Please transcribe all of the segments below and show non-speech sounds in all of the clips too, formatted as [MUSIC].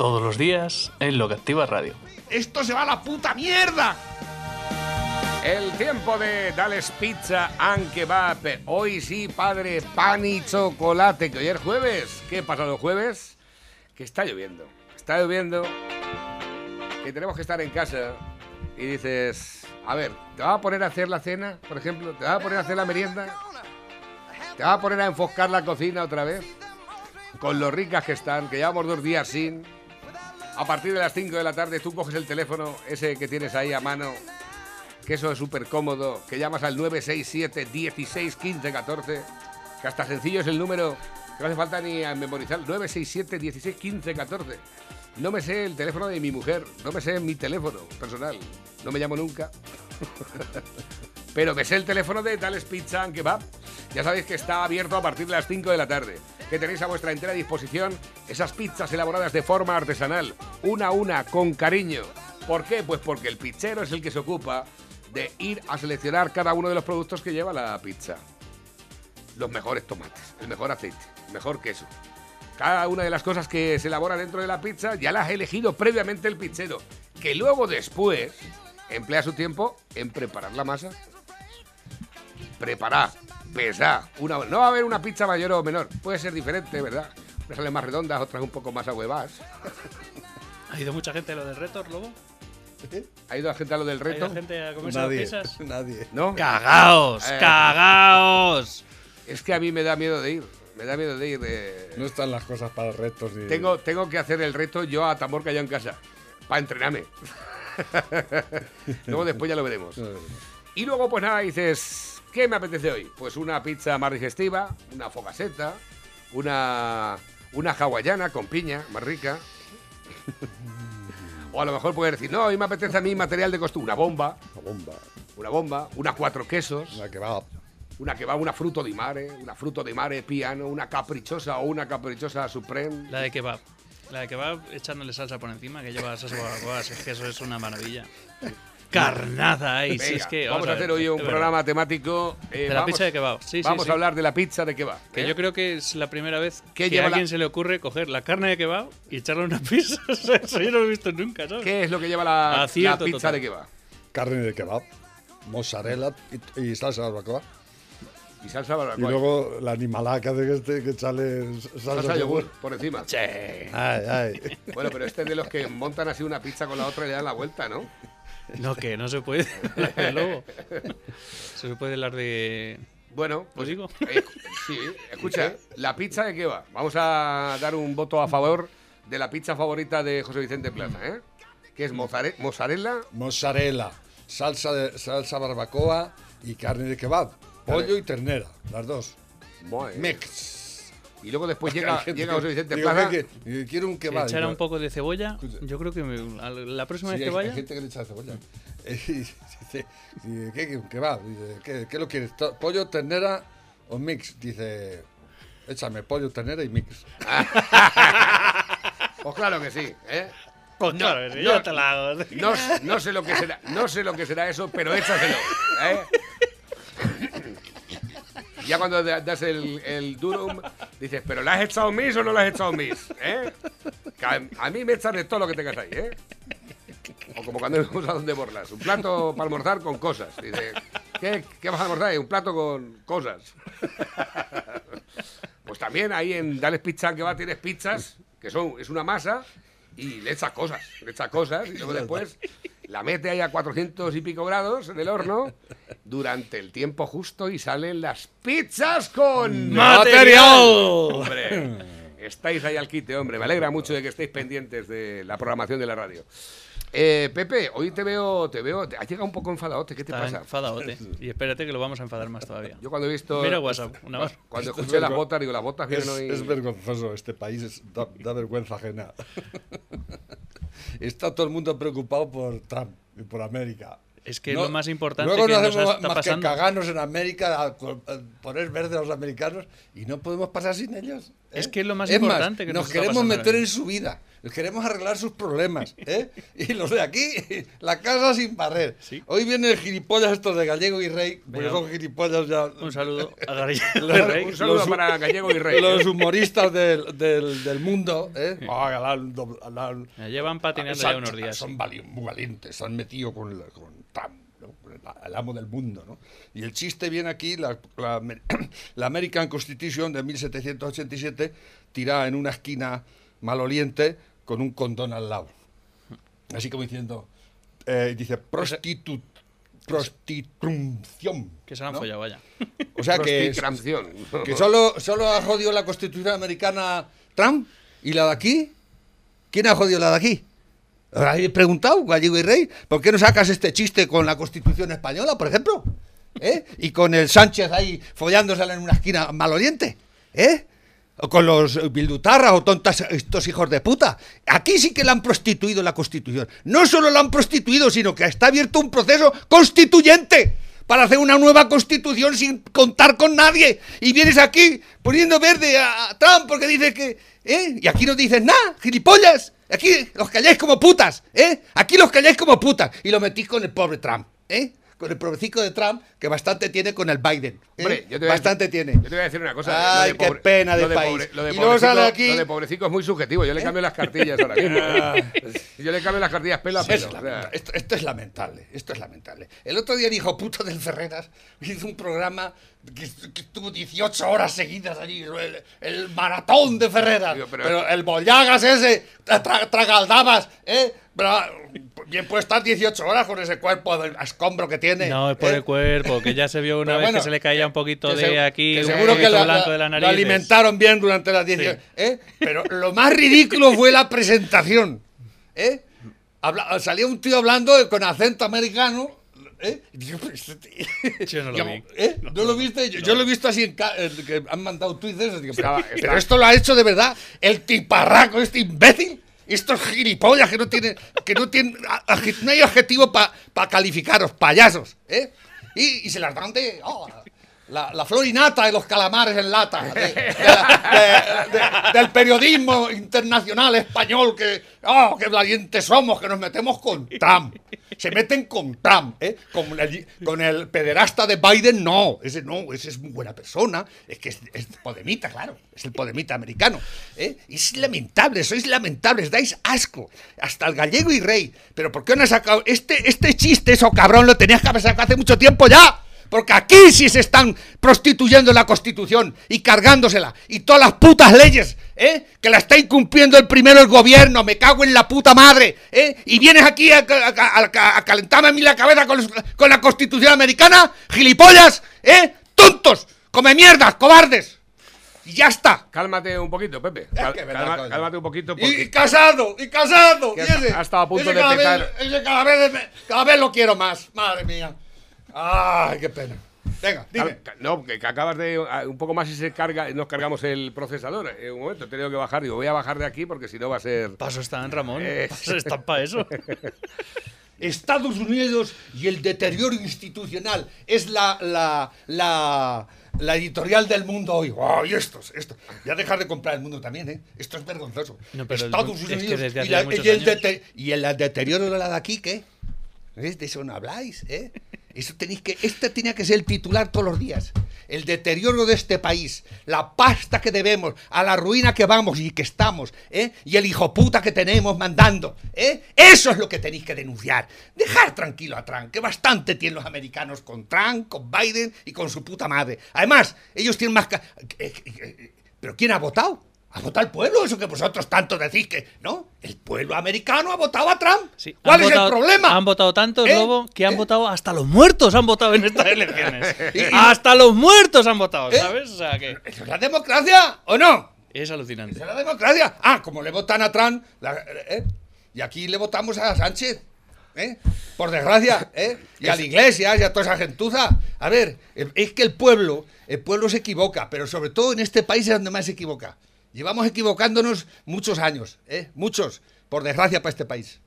todos los días en Lo que Activa Radio. ¡Esto se va a la puta mierda! El tiempo de Dales Pizza and Kebab. Hoy sí, padre, pan y chocolate. Que hoy es jueves. ¿Qué pasa los jueves? Que está lloviendo. Está lloviendo. Que tenemos que estar en casa. Y dices, a ver, ¿te vas a poner a hacer la cena, por ejemplo? ¿Te vas a poner a hacer la merienda? ¿Te vas a poner a enfocar la cocina otra vez? Con lo ricas que están, que llevamos dos días sin. A partir de las 5 de la tarde tú coges el teléfono, ese que tienes ahí a mano, que eso es súper cómodo, que llamas al 967 16 15 14, que hasta sencillo es el número, que no hace falta ni a memorizar, 967 16 15 14. No me sé el teléfono de mi mujer, no me sé mi teléfono personal, no me llamo nunca. [LAUGHS] Pero me sé el teléfono de Tales Pizza and Kebab. Ya sabéis que está abierto a partir de las 5 de la tarde. Que tenéis a vuestra entera disposición esas pizzas elaboradas de forma artesanal, una a una, con cariño. ¿Por qué? Pues porque el pizzero es el que se ocupa de ir a seleccionar cada uno de los productos que lleva la pizza. Los mejores tomates, el mejor aceite, el mejor queso. Cada una de las cosas que se elabora dentro de la pizza ya las ha elegido previamente el pizzero, que luego después emplea su tiempo en preparar la masa preparar, pesar. Una, no va a haber una pizza mayor o menor. Puede ser diferente, ¿verdad? Unas salen más redondas, otras un poco más ahuevadas. [LAUGHS] ¿Ha ido mucha gente a lo del reto, Lobo? ¿Ha ido la gente a lo del ¿Ha reto? ido gente a comerse Nadie, pizzas? [LAUGHS] nadie. ¿No? ¡Cagaos! Eh. ¡Cagaos! Es que a mí me da miedo de ir. Me da miedo de ir. eh. No están las cosas para retos ni... Tengo, tengo que hacer el reto yo a Tamorca ya en casa. Para entrenarme. [LAUGHS] luego después ya lo veremos. Y luego, pues nada, dices, ¿qué me apetece hoy? Pues una pizza más digestiva, una fogaseta, una, una hawaiana con piña, más rica. [LAUGHS] o a lo mejor puedes decir, no, hoy me apetece a mí material de costura, una bomba, La bomba. una bomba, una cuatro quesos, que va. una que va, una fruto di mare, una fruto di mare piano, una caprichosa o una caprichosa supreme. La de kebab. La de kebab echándole salsa por encima, que lleva salsa. Es que eso es una maravilla. Carnaza ahí, [LAUGHS] si Venga, es que. vamos a hacer hoy un de programa temático eh, De la vamos- pizza de kebab. Sí, vamos sí. a hablar de la pizza de kebab. Que ¿eh? yo creo que es la primera vez ¿Qué que lleva a alguien la- se le ocurre coger la carne de kebab y echarle una pizza. [LAUGHS] Eso yo no lo he visto nunca, ¿sabes? ¿Qué es lo que lleva la, pizza total. de kebab? Carne de kebab, mozzarella y, y salsa barbacoa. Y salsa Y barbacoa. luego la hace que, este, que sale salsa, salsa yogur por encima. Ay, ay. Bueno, pero este es de los que montan así una pizza con la otra y le dan la vuelta, ¿no? [LAUGHS] No, que no se puede. [LAUGHS] lobo. Se puede hablar de. Bueno, pues ¿Lo digo? eh, sí, escucha, la pizza de kebab. Vamos a dar un voto a favor de la pizza favorita de José Vicente Plaza, ¿eh? Que es mozzare- mozzarella, Mozzarella, salsa, de, salsa barbacoa y carne de kebab. Pollo y ternera, las dos. Mix. Y luego después [LAUGHS] llega, gente llega que- José Vicente digo, Plaza. ¿qué- qué? Quiero un kebab. Echar un poco de cebolla. Escucha. Yo creo que me- la próxima Sí, vez hay, que vaya. hay gente que le echa cebolla. [LAUGHS] ¿qué, qué, kebab? Dice, ¿qué, qué lo quieres? ¿Pollo, ternera o mix? Dice, échame pollo, ternera y mix. [LAUGHS] Pues claro que sí, ¿eh? Pues claro, que no, yo te la hago. No, no sé lo que será, no sé lo que será eso, pero échaselo. ¿eh? Ya cuando da- das el, el durum, dices, ¿pero la has echado mis o no la has echado mis? ¿Eh? A, a mí me echan de todo lo que tengas ahí, ¿eh? O como cuando vamos a donde borlas. Un plato para almorzar con cosas. Dice, ¿qué, qué vas a almorzar? Un plato con cosas. [LAUGHS] Pues también ahí en Dales Pizza que va tienes pizzas, que son, es una masa, y le echas cosas, le echas cosas, y luego después la mete ahí a 400 y pico grados en el horno [LAUGHS] durante el tiempo justo y salen las pizzas con ¡Material! Hombre, estáis ahí al quite, hombre. Me alegra mucho de que estéis pendientes de la programación de la radio. Eh, Pepe, hoy te veo, te veo, has llegado un poco enfadadote, ¿qué te Está pasa? enfadadote. Y espérate que lo vamos a enfadar más todavía. Yo cuando he visto, Mira WhatsApp, una vez. cuando es escuché las botas, digo, las botas Es, vienen hoy... es vergonzoso, este país es- da, da vergüenza ajena. Está todo el mundo preocupado por Trump y por América. Es que lo más importante luego que no nos hacemos está más pasando. que cagarnos en América, a, poner verde a los americanos y no podemos pasar sin ellos. ¿eh? Es que es lo más Es importante que nos nos está queremos meter en su vida, queremos arreglar sus problemas. ¿eh? Y los de aquí, la casa sin barrer. Sí. Hoy vienen gilipollas estos de Gallego y Rey, porque Venga. son gilipollas ya. Un saludo a Gallego [LAUGHS] y Rey. Un saludo Los- para Gallego y Rey. Los humoristas del, del, del mundo, ¿eh? Ay, Alan- Alan- Ya llevan patinando son- ya unos días. Son muy valientes, se han metido con, la- con. Con el, amo del mundo. ¿no? Y el chiste viene aquí, la, la [COUGHS] la American Constitution de 1787 tira en una esquina maloliente con un condón al lado. Así como diciendo, eh, dice, prostitu, prostitución. Que se han ¿no? follado, vaya. O sea que, que solo, solo ha jodido la Constitución americana Trump y la de aquí. ¿Quién ha jodido la de aquí? ¿Habéis preguntado, Gallego y Rey? ¿Por qué no sacas este chiste con la Constitución española, por ejemplo? ¿Eh? Y con el Sánchez ahí follándosela en una esquina maloriente. ¿Eh? Con los bildutarras o tontas estos hijos de puta. Aquí sí que la han prostituido la Constitución. No solo la han prostituido, sino que está abierto un proceso constituyente para hacer una nueva constitución sin contar con nadie. Y vienes aquí poniendo verde a Trump porque dice que... ¿eh? Y aquí no dices nada, gilipollas. Aquí los calláis como putas, ¿eh? Aquí los calláis como putas. Y lo metís con el pobre Trump, ¿eh? Con el pobrecico de Trump, que bastante tiene con el Biden. ¿eh? Hombre, yo te voy a bastante decir- tiene. Yo te voy a decir una cosa. Ay, lo de qué pena de país. pobre- lo de Y luego sale pobrecico- aquí- ¿Eh? Lo de pobrecico es muy subjetivo. Yo le cambio las cartillas ahora mismo. [LAUGHS] Yo le cambio las cartillas pelo a Es pelo. o sea, lamentable. esto, esto es lamentable, esto es lamentable. El otro día el hijo puto del Ferreras hizo un programa que, que estuvo 18 horas seguidas allí, el, el maratón de Ferreras. Pero, pero- el Bollagas ese, tra- tra- tragaldabas, ¿eh? Pero, bien puede estar 18 horas con ese cuerpo de escombro que tiene. No, es por ¿eh? el cuerpo, que ya se vio una Pero vez bueno, que se le caía un poquito que de se- aquí, que seguro que la- blanco la- de la lo nariz. alimentaron bien durante las 18 ¿eh? Pero lo más ridículo fue la presentación. ¿eh? Habla- salía un tío hablando con acento americano. ¿Eh? [LAUGHS] Yo no lo Yo, vi. ¿eh? ¿No lo viste? Yo, yo lo he visto así en que han mandado tweets. Digo, pero, esto lo ha hecho de verdad el tiparraco, este imbécil. Estos gilipollas que no tienen, que no tienen, no hay adjetivo para calificaros, payasos, ¿eh? Y, y se las dan de, oh, la, la florinata de los calamares en lata, de- de de- de- del periodismo internacional español, que, oh, qué valientes somos, que nos metemos con Trump. Se meten con Trump, ¿eh? Con el, con el pederasta de Biden, no, ese no, ese es muy buena persona, es que es, es podemita, claro, es el podemita americano, ¿eh? Es lamentable, sois lamentables, dais asco, hasta el gallego y rey, pero ¿por qué no has sacado este, este chiste, eso cabrón, lo tenías que haber sacado hace mucho tiempo ya? Porque aquí sí se están prostituyendo la Constitución y cargándosela. Y todas las putas leyes, ¿eh? Que la está incumpliendo el primero el gobierno. Me cago en la puta madre, ¿eh? Y vienes aquí a, a- a- a calentarme a mí la cabeza con, los- con la Constitución americana. Gilipollas, ¿eh? Tontos, come mierdas, cobardes. Y ya está. Cálmate un poquito, Pepe. Cal- calma- cálmate un poquito. Porque... y casado, y casado. Y ese, ha estado a punto ese de cada vez- petar. ese cada vez, cada vez lo quiero más. Madre mía. Ay, qué pena. Venga, dime. No, que que acabas de. Un poco más y se carga, nos cargamos el procesador. En un momento he tenido que bajar. Digo, voy a bajar de aquí porque si no va a ser. Paso está en Ramón. Eh. Paso está para eso. [LAUGHS] Estados Unidos y el deterioro institucional es la, la, la, la editorial del mundo hoy. ¡Oh, y estos, estos! Ya dejar de comprar el mundo también, ¿eh? Esto es vergonzoso. No, pero el Estados es que Unidos y, el años. y el deterioro de la de aquí, ¿qué? De eso no habláis, ¿eh? Eso tenéis que, este tenía que ser el titular todos los días. El deterioro de este país, la pasta que debemos, a la ruina que vamos y que estamos, ¿eh? Y el hijo puta que tenemos mandando, ¿eh? Eso es lo que tenéis que denunciar. Dejar tranquilo a Trump, que bastante tienen los americanos con Trump, con Biden y con su puta madre. Además, ellos tienen más... eh, eh, eh, ¿Pero quién ha votado? ¿Ha votado el pueblo? Eso que vosotros tanto decís que... ¿No? El pueblo americano ha votado a Trump. Sí, ¿Cuál es votado- el problema? Han votado tantos, ¿Eh? Lobo, que han ¿Eh? votado hasta los muertos han votado en [LAUGHS] estas elecciones. [LAUGHS] Y- hasta los muertos han votado, ¿Eh? ¿sabes? O sea que ¿Eso es la democracia o no? es ¿Eso alucinante. es la democracia? Ah, como le votan a Trump... la- ¿eh? Y aquí le votamos a Sánchez. ¿eh? Por desgracia, ¿eh? Y a la iglesia y a toda esa gentuza. A ver, es que el pueblo, el pueblo se equivoca, pero sobre todo en este país es donde más se equivoca. Llevamos equivocándonos muchos años, ¿eh? Muchos, por desgracia para este país.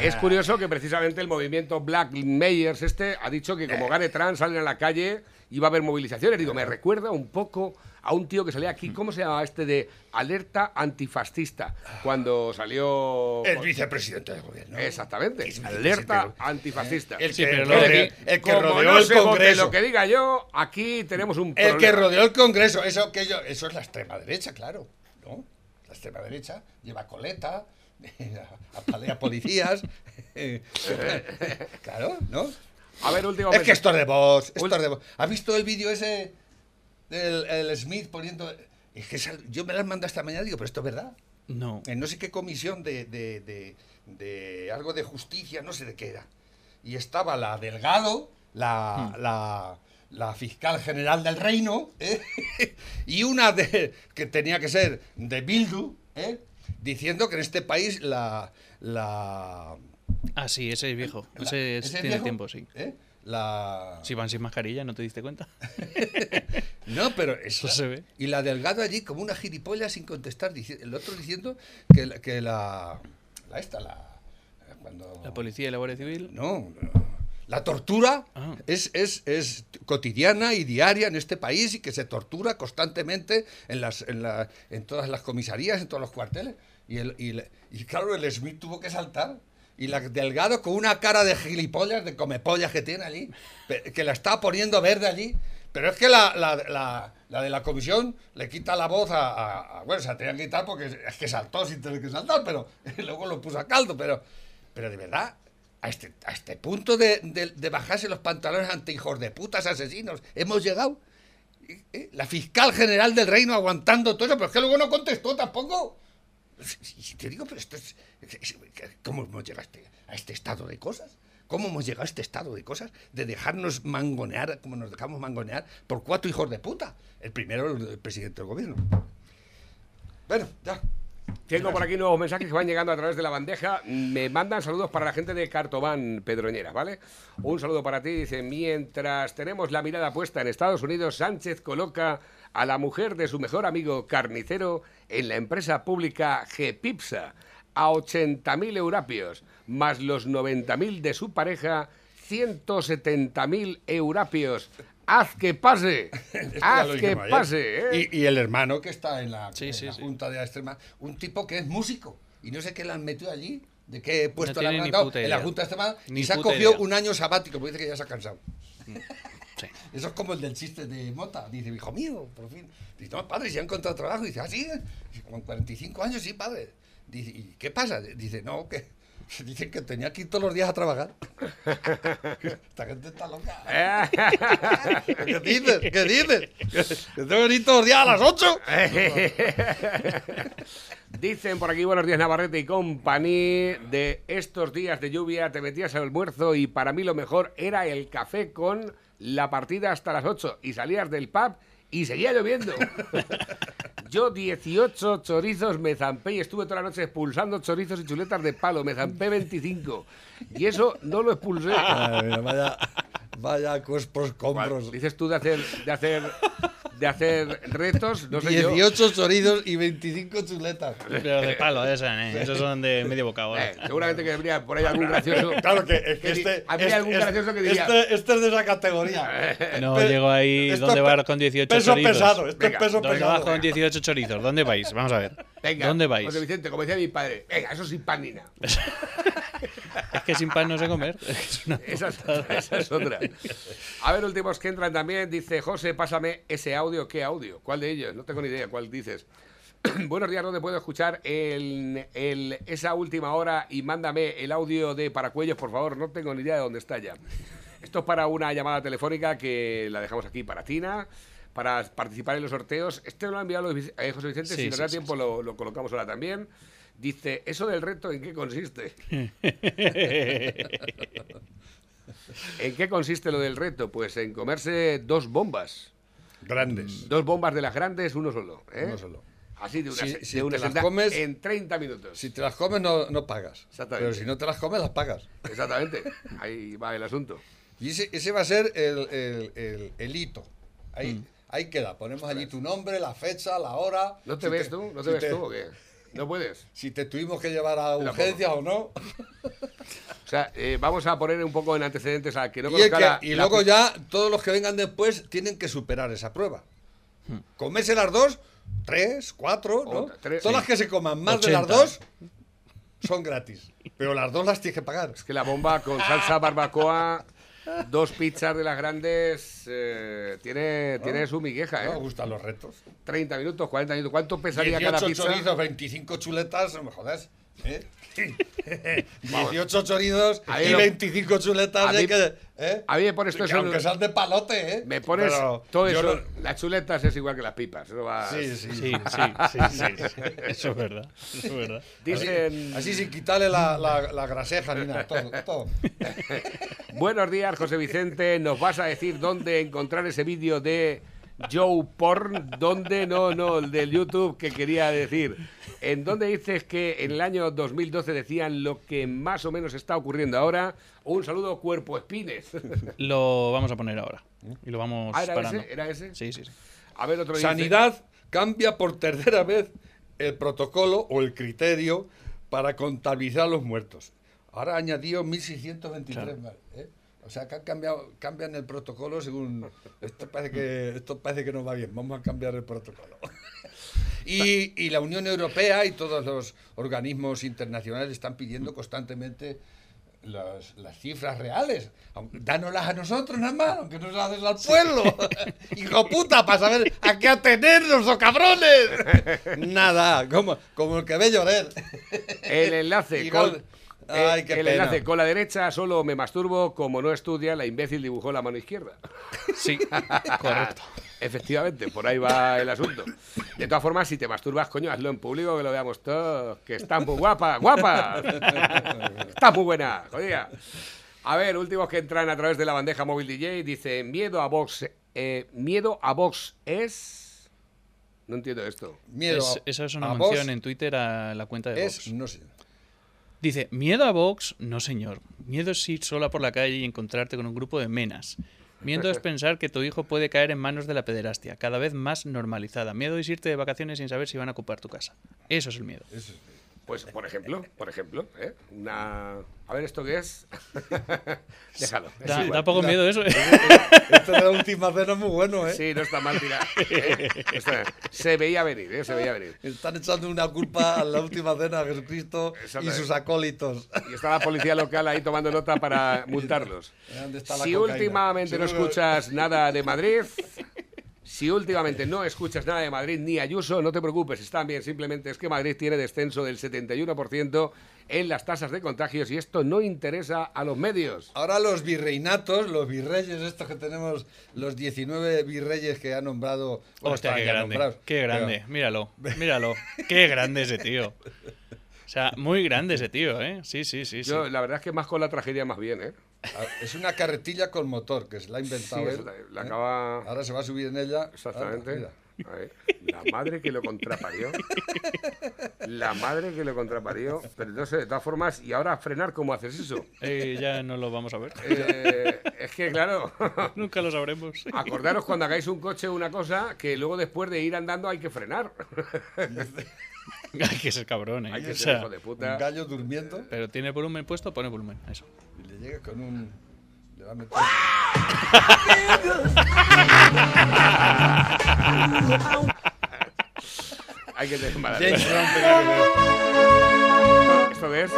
Es curioso que precisamente el movimiento Black Mayors este ha dicho que como gane Trump salen a la calle y va a haber movilizaciones. Digo, me recuerda un poco a un tío que salía aquí, ¿cómo se llama este de alerta antifascista? Cuando salió... El vicepresidente del gobierno. Exactamente, alerta antifascista. El Sí, que, pero el que rodeó no el Congreso. lo que diga yo, aquí tenemos un El que rodeó el Congreso, eso, que yo- eso es la extrema derecha, claro. ¿no? La extrema derecha lleva coleta, [LAUGHS] apalea policías. [LAUGHS] claro, ¿no? A ver, último Es que esto es de vos, esto es de vos. ¿Has visto el vídeo ese del el Smith poniendo... Es que sal- yo me las mando esta mañana y digo, pero esto es verdad. No. En no sé qué comisión de, de- de- de algo de justicia, no sé de qué era. Y estaba la Delgado, la, la, la fiscal general del reino, ¿eh? [LAUGHS] y una de, que tenía que ser de Bildu, ¿eh? Diciendo que en este país la... la Ah, sí, ese es viejo. la- Ese, ¿ese es tiene viejo? tiempo, sí. ¿eh? La... Si van sin mascarilla, ¿no te diste cuenta? [LAUGHS] No, pero [LAUGHS] eso se ve. Y la Delgado allí como una gilipollas sin contestar, el otro diciendo que, la- que la, la esta, la... Cuando... La policía y la Guardia Civil. No, no. La tortura Ah. es, es, es cotidiana y diaria en este país y que se tortura constantemente en, las, en, la- en todas las comisarías, en todos los cuarteles. Y, el, y, claro, el Smith tuvo que saltar. Y la Delgado con una cara de gilipollas, de comepollas que tiene allí, que la está poniendo verde allí. Pero es que la, la, la- la de la comisión le quita la voz a, a- a- Bueno, se la tenía que quitar porque es que saltó sin tener que saltar, pero [LAUGHS] luego lo puso a caldo. Pero, pero de verdad, a este, a este punto de, de- bajarse los pantalones ante hijos de putas asesinos, hemos llegado. La fiscal general del reino aguantando todo eso, pero es que luego no contestó tampoco. Y te digo, pero esto es, ¿Cómo hemos llegado a este, a este estado de cosas? ¿Cómo hemos llegado a este estado de cosas? De dejarnos mangonear, como nos dejamos mangonear, por cuatro hijos de puta. El primero, el presidente del gobierno. Bueno, ya. Tengo por aquí nuevos mensajes que van llegando a través de la bandeja. Me mandan saludos para la gente de Cartobán, Pedroñera, ¿vale? Un saludo para ti. Dice, mientras tenemos la mirada puesta en Estados Unidos, Sánchez coloca a la mujer de su mejor amigo carnicero en la empresa pública Gepipsa a 80.000 eurapios, más los 90.000 de su pareja, 170.000 eurapios. ¡Haz que pase! [LAUGHS] ¡Haz que pase! ¿eh? Y, y el hermano que está en la, Sí, en sí, la sí. Junta de Extrema, un tipo que es músico y no sé qué le han metido allí, de qué puesto le tiene han dado en la. Junta de Extrema Ni y se ha cogido idea. un año sabático, porque dice que ya se ha cansado. [LAUGHS] Sí. [LAUGHS] Eso es como el del chiste de Mota. Dice, hijo mío, por fin. Dice, no, padre, si ha encontrado trabajo. Dice, ah, sí, Dice, con 45 años, sí, padre. Dice, ¿y qué pasa? Dice, no, que [LAUGHS] dicen que tenía que ir todos los días a trabajar. [LAUGHS] Esta gente está loca. [LAUGHS] ¿Qué dices? ¿Qué dices? Que tengo que ir todos los días a las 8. Dicen por aquí, buenos días Navarrete y compañía, de estos días de lluvia te metías al almuerzo y para mí lo mejor era el café con la partida hasta las 8 y salías del pub y seguía lloviendo. Yo 18 chorizos me zampé y estuve toda la noche expulsando chorizos y chuletas de palo, me zampé 25 y eso no lo expulsé. vaya, vaya compros. Dices tú de hacer, de hacer, de hacer retos, no sé yo. 18 choridos y 25 chuletas. Pero de palo, esos, ¿eh? Esos son de medio bocado. ¿eh? Eh, seguramente que habría por ahí algún gracioso. [LAUGHS] Claro que, es que este, habría este- algún gracioso que diría- este, este es de esa categoría. [LAUGHS] No Pe- llego ahí. ¿Dónde vas con 18 peso chorizos? pesado, esto Venga, es peso ¿Dónde pesado. vas con 18 chorizos? ¿Dónde vais? Vamos a ver. Venga, ¿Dónde vais? José Vicente, como decía mi padre, venga, eso sin pan ni nada. [LAUGHS] Es que sin pan no sé comer. [LAUGHS] Es una Esa es, esa es otra. A ver, últimos que entran también. Dice José, pásame ese audio. ¿Qué audio? ¿Cuál de ellos? No tengo ni idea cuál dices. [CLEARS THROAT] Buenos días, ¿dónde puedo escuchar el, el- esa última hora? Y mándame el audio de Paracuellos, por favor. No tengo ni idea de dónde está ya. Esto es para una llamada telefónica que la dejamos aquí para Tina, para participar en los sorteos. Este lo ha enviado eh, José Vicente, Sí, si nos sí, da sí, tiempo Lo, lo colocamos ahora también. Dice, ¿eso del reto en qué consiste? [LAUGHS] ¿En qué consiste lo del reto? Pues en comerse dos bombas. Grandes. Dos bombas de las grandes, uno solo. ¿eh? Uno solo. Así de una, Si- se- si de una te las comes- en 30 minutos. Si te las comes no, no pagas. Exactamente. Pero si no te las comes, las pagas. Exactamente. Ahí va el asunto. Y ese, ese va a ser el, el- el- el hito. Ahí, ahí queda. Ponemos allí tu nombre, la fecha, la hora. ¿No te Si ves tú? ¿No te si ves tú o qué? ¿No puedes? Si te tuvimos que llevar a urgencias o no. O sea, eh, vamos a poner un poco en antecedentes a que no y es que- la- y la luego ya todos los que vengan después tienen que superar esa prueba. Comerse las dos, tres, cuatro, ¿no? Otra, tres, Todas sí. las que se coman más de las 80. dos son gratis. Pero las dos las tienes que pagar. Es que la bomba con salsa barbacoa, dos pizzas de las grandes, eh, tiene, tiene su migueja, No me ¿eh? gustan los retos. 30 minutos, 40 minutos. ¿Cuánto pesaría cada 18 pizza? chorizos, 25 chuletas, no me jodas. ¿eh? [LAUGHS] 18 chorizos y lo- 25 chuletas. a mí- que, ¿eh? A mí me pones todo Que eso. Aunque sean de palote, ¿eh? Me pones Pero todo eso. no- Las chuletas es igual que las pipas. eso va- Sí, sí. Sí, [LAUGHS] sí, sí, sí. Eso es verdad. Eso es verdad. Dicen. Así sin quitarle la, la, la graseja ni nada, todo, todo. [LAUGHS] Buenos días, José Vicente. ¿Nos vas a decir dónde encontrar ese vídeo de Joe Porn? ¿Dónde? No, no, el del YouTube que quería decir. ¿En dónde dices que en el año 2012 decían lo que más o menos está ocurriendo ahora? Un saludo, cuerpo espines. [LAUGHS] Lo vamos a poner ahora. Y lo vamos Ah, ¿era parando. ese? ¿Era ese? Sí, sí, sí. A ver, otro dice- Sanidad cambia por tercera vez el protocolo o el criterio para contabilizar los muertos. Ahora ha añadido 1.623 más. ¿eh? O sea, que han cambiado, cambian el protocolo según... Esto parece, que, esto parece que no va bien, vamos a cambiar el protocolo. [LAUGHS] y, y la Unión Europea y todos los organismos internacionales están pidiendo constantemente las, las cifras reales. Dánoslas a nosotros nada más, aunque no se las des al pueblo. [LAUGHS] Hijo puta, para saber a qué atenernos, o cabrones. [LAUGHS] Nada, como, como el que ve llorar. El enlace con. Gol. Ay, eh, qué el pena. enlace con la derecha solo me masturbo como no estudia la imbécil dibujó la mano izquierda. Sí, [LAUGHS] correcto. Efectivamente, por ahí va el asunto. De todas formas, si te masturbas, coño, hazlo en público, que lo veamos todos. Que estás muy guapa, guapa. Estás muy buena, jodida. A ver, últimos que entran a través de la bandeja móvil DJ. Dice, miedo a Vox. eh, miedo a Vox es... No entiendo esto. Miedo. Es- eso es una a mención en Twitter a la cuenta de Es, Vox. no sé. Dice, miedo a Vox, no señor. Miedo es ir sola por la calle y encontrarte con un grupo de menas. Miedo es [LAUGHS] pensar que tu hijo puede caer en manos de la pederastia, cada vez más normalizada. Miedo es irte de vacaciones sin saber si van a ocupar tu casa. Eso es el miedo. Eso es- Pues, por ejemplo, por ejemplo, ¿eh? Una... A ver, ¿esto qué es? [LAUGHS] Déjalo. es Da, poco miedo eso. ¿eh? [LAUGHS] Este de la última cena es muy bueno, ¿eh? Sí, no está mal tirado. ¿eh? Está- Se veía venir, ¿eh? Se veía venir. Están echando una culpa a la última cena a Jesucristo y sus acólitos. Y está la policía local ahí tomando nota para multarlos. ¿Dónde está la Si cocaína? últimamente no escuchas nada de Madrid, si últimamente no escuchas nada de Madrid ni Ayuso, no te preocupes, están bien. Simplemente es que Madrid tiene descenso del 71% en las tasas de contagios y esto no interesa a los medios. Ahora los virreinatos, los virreyes, estos que tenemos, los 19 virreyes que ha nombrado. bueno, Hostia, qué grande. nombrados, Qué grande. pero- Míralo, míralo. Qué grande ese tío. O sea, muy grande ese tío, ¿eh? Sí, sí, sí. sí. Yo, la verdad es que más con la tragedia más bien, ¿eh? Ah, Es una carretilla con motor que se la ha Sí, inventado es él. la, la ¿eh? acaba... Ahora se va a subir en ella. Exactamente. La madre que lo contraparió. La madre que lo contraparió. Pero no sé, de todas formas, ¿y ahora frenar cómo haces eso? Eh, ya no lo vamos a ver. Eh, es que, claro, [LAUGHS] Nunca lo sabremos. acordaros cuando hagáis un coche una cosa que luego después de ir andando hay que frenar. [LAUGHS] Hay que ser cabrón, ¿eh? Hay que O ser sea, hijo de Un puta. gallo durmiendo pero tiene volumen puesto, pone volumen. Eso. y le llega con un. Le va a meter. [LAUGHS] Hay que tener ver. ¿Esto qué es?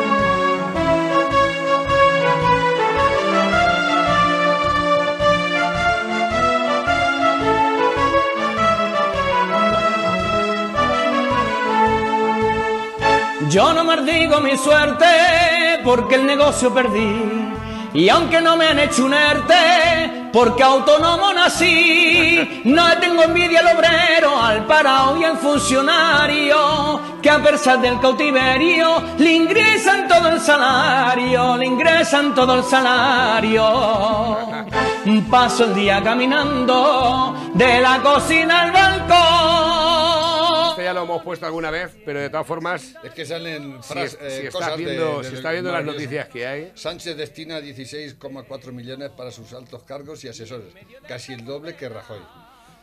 Yo no maldigo mi suerte porque el negocio perdí. Y aunque no me han hecho un ERTE, porque autónomo nací, no tengo envidia al obrero, al parado y al funcionario, que a pesar del cautiverio le ingresan todo el salario, le ingresan todo el salario. Paso el día caminando de la cocina al balcón. Ya lo hemos puesto alguna vez, pero de todas formas, Es que salen si, fras- eh, si está cosas viendo, de- si está viendo las noticias que hay, Sánchez destina 16,4 millones para sus altos cargos y asesores, casi el doble que Rajoy.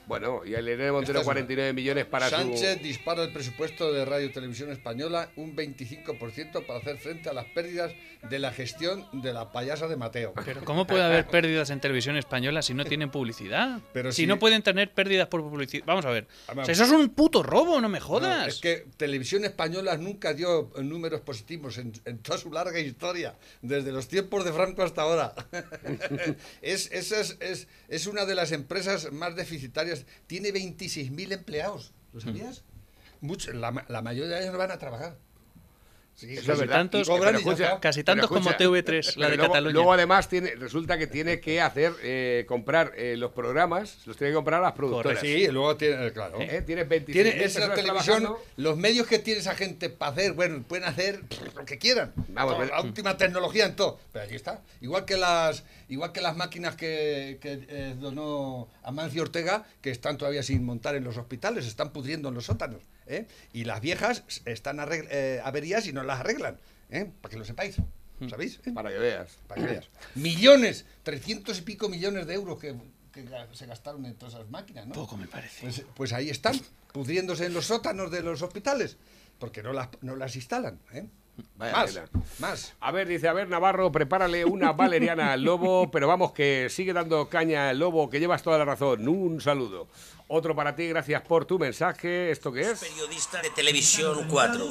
Bueno, y el Irene Montero es 49 millones para Sánchez su... dispara el presupuesto de Radio y Televisión Española un 25% para hacer frente a las pérdidas de la gestión de la payasa de Mateo. Pero ¿cómo puede haber pérdidas en televisión española si no tienen publicidad? Pero si si- no pueden tener pérdidas por publicidad. Vamos a ver. Vamos. O sea, eso es un puto robo, no me No, jodas. es que Televisión Española nunca dio números positivos en, en toda su larga historia, desde los tiempos de Franco hasta ahora. [LAUGHS] es, esa es, es, es una de las empresas más deficitarias. Tiene 26.000 empleados. ¿Lo sabías? Mucho- la, ma- la mayoría de ellos no van a trabajar. Sí, Eso sí, es sí. verdad. tantos- Y cobran Pero y ya escucha, está. Casi pero tantos como escucha, TV3, la de luego, Cataluña. Luego además tiene, resulta que tiene que hacer, eh, comprar eh, los programas, los tiene que comprar a las productoras. Sí, y luego tiene, claro. Eh, Tiene 26 Tiene esa televisión, trabajando. los medios que tiene esa gente para hacer, bueno, pueden hacer lo que quieran. Vamos, la última tecnología en todo. Pero allí está. Igual que las, igual que las máquinas que, que, eh, donó Amancio Ortega, que están todavía sin montar en los hospitales, se están pudriendo en los sótanos. ¿Eh? Y las viejas están eh, averías y no las arreglan. ¿eh? Para que lo sepáis. ¿Sabéis? ¿eh? Para que veas. Para que veas. Millones, trescientos y pico millones de euros que, se gastaron en todas esas máquinas, ¿no? Poco me parece. Pues, pues ahí están, pudriéndose en los sótanos de los hospitales, porque no las, no las instalan. ¿eh? Vaya más, tela. más. A ver, dice, a ver, Navarro, prepárale una valeriana al lobo, pero vamos, que sigue dando caña al lobo, que llevas toda la razón. Un saludo. Otro para ti, gracias por tu mensaje. ¿Esto qué es? periodista de Televisión 4.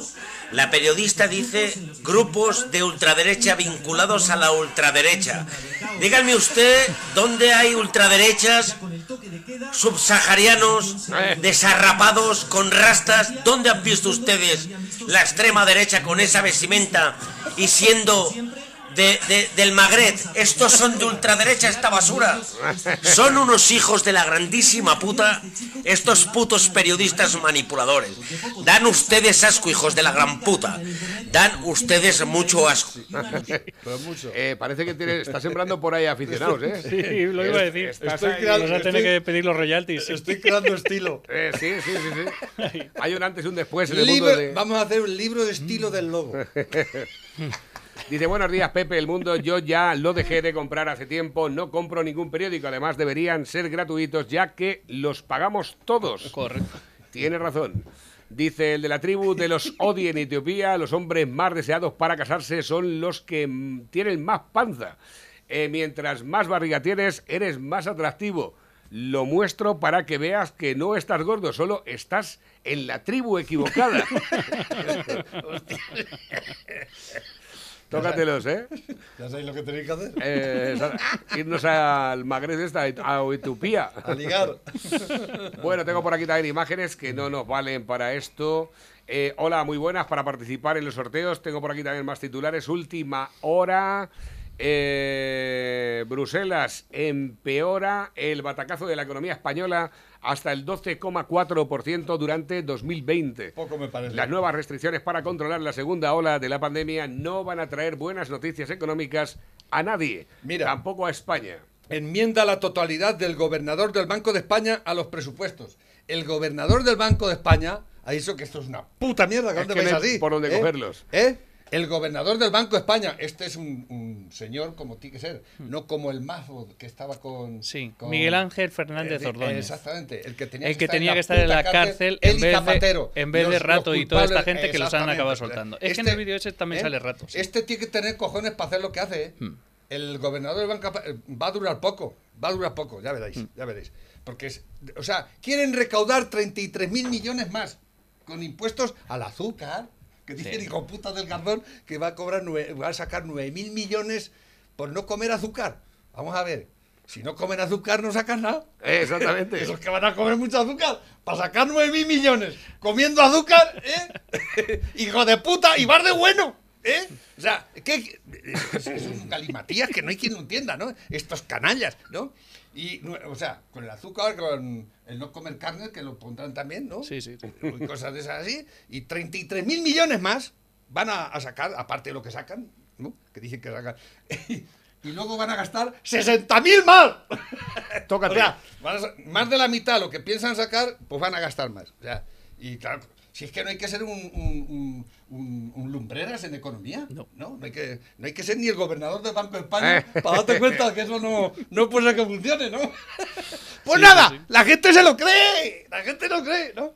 La periodista dice grupos de ultraderecha vinculados a la ultraderecha. Díganme usted dónde hay ultraderechas subsaharianos Eh. desarrapados con rastas. ¿Dónde han visto ustedes la extrema derecha con esa vestimenta y siendo de- de- del Magreb? Estos son de ultraderecha esta basura. Son unos hijos de la grandísima puta, estos putos periodistas manipuladores. Dan ustedes asco, hijos de la gran puta. Dan ustedes mucho asco. Mucho. Eh, parece que tiene, está sembrando por ahí aficionados, ¿eh? Sí, lo iba a decir. Estás Estoy creando- Vas a tener estoy- que pedir los royalties. Estoy creando estilo. [LAUGHS] Eh, sí, sí, sí, sí. Hay un antes y un después en el mundo Libro- de... Vamos a hacer un libro de estilo del lobo. [LAUGHS] Dice, buenos días, Pepe, el mundo. Yo ya lo dejé de comprar hace tiempo. No compro ningún periódico. Además, deberían ser gratuitos, ya que los pagamos todos. Correcto. Tiene razón. Dice el de la tribu de los Odi en Etiopía, los hombres más deseados para casarse son los que mm, tienen más panza. Eh, mientras más barriga tienes, eres más atractivo. Lo muestro para que veas que no estás gordo, solo estás en la tribu equivocada. [LAUGHS] [LAUGHS] Tócatelos, ¿eh? [LAUGHS] Ya sabéis lo que tenéis que hacer. Eh, esa- irnos al Magreb esta, a Etiopía. A ligar. [LAUGHS] Bueno, tengo por aquí también imágenes que no nos valen para esto. Eh, hola, muy buenas para participar en los sorteos. Tengo por aquí también más titulares. Última hora. Eh, Bruselas empeora el batacazo de la economía española hasta el 12,4% durante 2020. Poco me parece. Las nuevas restricciones para controlar la segunda ola de la pandemia no van a traer buenas noticias económicas a nadie, Mira. tampoco a España. Enmienda la totalidad del gobernador del Banco de España a los presupuestos. El gobernador del Banco de España ha dicho que esto es una puta mierda, que Es que no así. por dónde ¿eh? cogerlos. ¿Eh? El gobernador del Banco de España, este es un, un señor como tiene que ser, no como el mazo que estaba con... Hmm. Sí, con- Miguel Ángel Fernández Eh, Ordóñez. Exactamente, el que tenía El que, que tenía que estar en la cárcel en vez de- en vez Los- Rato y toda esta gente que los han acabado soltando. Es que en el vídeo ese también sale Rato, sí. Hmm. Este tiene que tener cojones para hacer lo que hace. ¿eh? El gobernador del Banco eh, va a durar poco, va a durar poco, ya veréis, Hmm. ya veréis. Porque, es, o sea, quieren recaudar 33 mil millones más con impuestos al azúcar, que dice el hijo puta del Gardón que va a cobrar va a sacar 9 mil millones por no comer azúcar. Vamos a ver, si no comen azúcar no sacan nada. Exactamente. [LAUGHS] Esos que van a comer mucho azúcar para sacar 9 mil millones comiendo azúcar, ¿eh? [LAUGHS] Hijo de puta, y vas de bueno, ¿eh? O sea, es, es un galimatías que no hay quien lo entienda, ¿no? Estos canallas, ¿no? Y, o sea, con el azúcar, con el no comer carne, que lo pondrán también, ¿no? Sí, sí. Y cosas de esas así. Y 33 mil millones más van a, a sacar, aparte de lo que sacan, ¿no? Que dicen que sacan. [LAUGHS] Y luego van a gastar 60 mil más. Tócate. [LAUGHS] O sea, más de la mitad lo que piensan sacar, pues van a gastar más. O sea, y claro, Si es que no hay que ser un, un, un- un- un lumbreras en economía. No. No, hay que, no hay que ser ni el gobernador del Banco de España para darte cuenta que eso no, no puede ser que funcione, ¿no? [LAUGHS] Pues Sí, nada, sí, la gente se lo cree. La gente lo cree, ¿no?